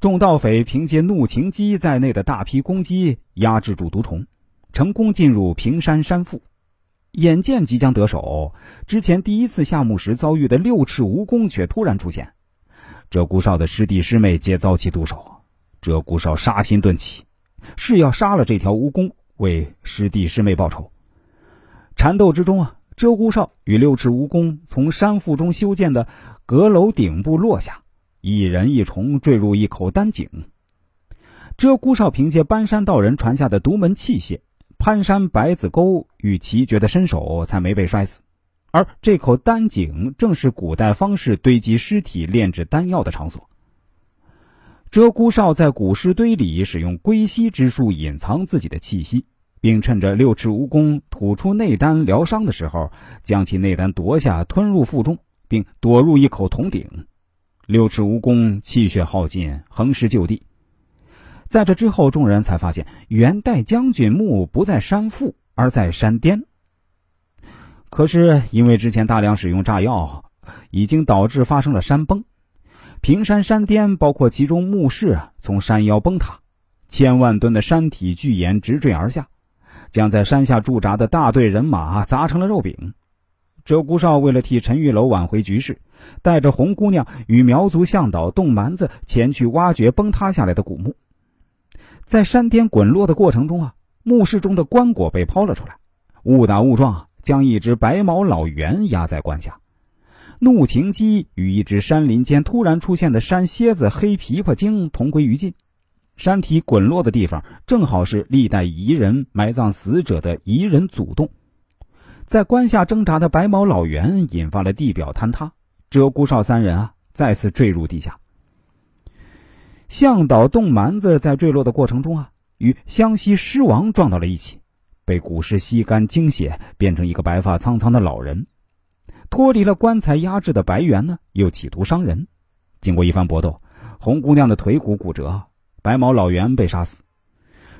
众盗匪凭借怒禽鸡在内的大批攻击，压制住毒虫，成功进入平山山腹。眼见即将得手，之前第一次下墓时遭遇的六翅蜈蚣却突然出现。鹧鸪哨的师弟师妹皆遭其毒手，鹧鸪哨杀心顿起，是要杀了这条蜈蚣，为师弟师妹报仇。缠斗之中啊，鹧鸪哨与六翅蜈蚣从山腹中修建的阁楼顶部落下，一人一虫坠入一口丹井。鹧鸪哨凭借搬山道人传下的独门器械。攀山百子沟与奇绝的身手，才没被摔死。而这口丹井正是古代方士堆积尸体、炼制丹药的场所。鹧鸪哨在古尸堆里使用归息之术隐藏自己的气息，并趁着六翅蜈蚣吐出内丹疗伤的时候，将其内丹夺下吞入腹中，并躲入一口铜鼎。六尺蜈蚣气血耗尽，横尸就地。在这之后，众人才发现元代将军墓不在山腹，而在山巅。可是因为之前大量使用炸药，已经导致发生了山崩。平山山巅，包括其中墓室，从山腰崩塌，千万吨的山体巨岩直坠而下，将在山下驻扎的大队人马砸成了肉饼。鹧鸪哨为了替陈玉楼挽回局势，带着红姑娘与苗族向导洞蛮子前去挖掘崩塌下来的古墓。在山巅滚落的过程中啊，墓室中的棺椁被抛了出来，误打误撞将一只白毛老猿压在棺下。怒晴鸡与一只山林间突然出现的山蝎子黑琵琶精同归于尽。山体滚落的地方正好是历代彝人埋葬死者的彝人祖洞。在棺下挣扎的白毛老猿引发了地表坍塌，鹧鸪哨三人啊再次坠入地下。向导洞蛮子在坠落的过程中啊，与湘西狮王撞到了一起，被古尸吸干精血，变成一个白发苍苍的老人。脱离了棺材压制的白猿呢，又企图伤人。经过一番搏斗，红姑娘的腿骨骨折，白毛老猿被杀死。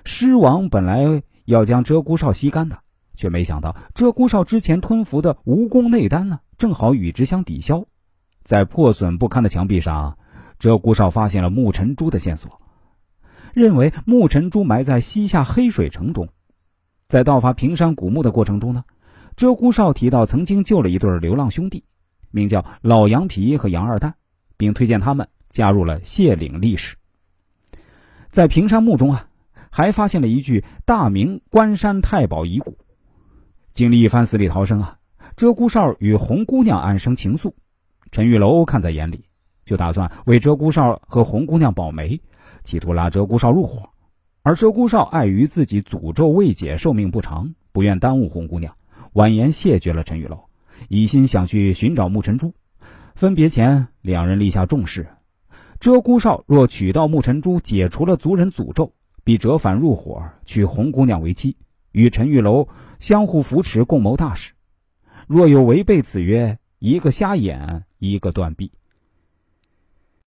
狮王本来要将鹧鸪哨吸干的，却没想到鹧鸪哨之前吞服的蜈蚣内丹呢，正好与之相抵消。在破损不堪的墙壁上。鹧鸪哨发现了木尘珠的线索，认为木尘珠埋在西夏黑水城中。在盗伐平山古墓的过程中呢，鹧鸪哨提到曾经救了一对流浪兄弟，名叫老羊皮和杨二蛋，并推荐他们加入了谢岭历史。在平山墓中啊，还发现了一具大明关山太保遗骨。经历一番死里逃生啊，鹧鸪哨与红姑娘暗生情愫，陈玉楼看在眼里。就打算为鹧鸪哨和红姑娘保媒，企图拉鹧鸪哨入伙。而鹧鸪哨碍于自己诅咒未解，寿命不长，不愿耽误红姑娘，婉言谢绝了陈玉楼，一心想去寻找木尘珠。分别前，两人立下重誓：鹧鸪哨若取到木尘珠，解除了族人诅咒，必折返入伙，娶红姑娘为妻，与陈玉楼相互扶持，共谋大事。若有违背子曰，一个瞎眼，一个断臂。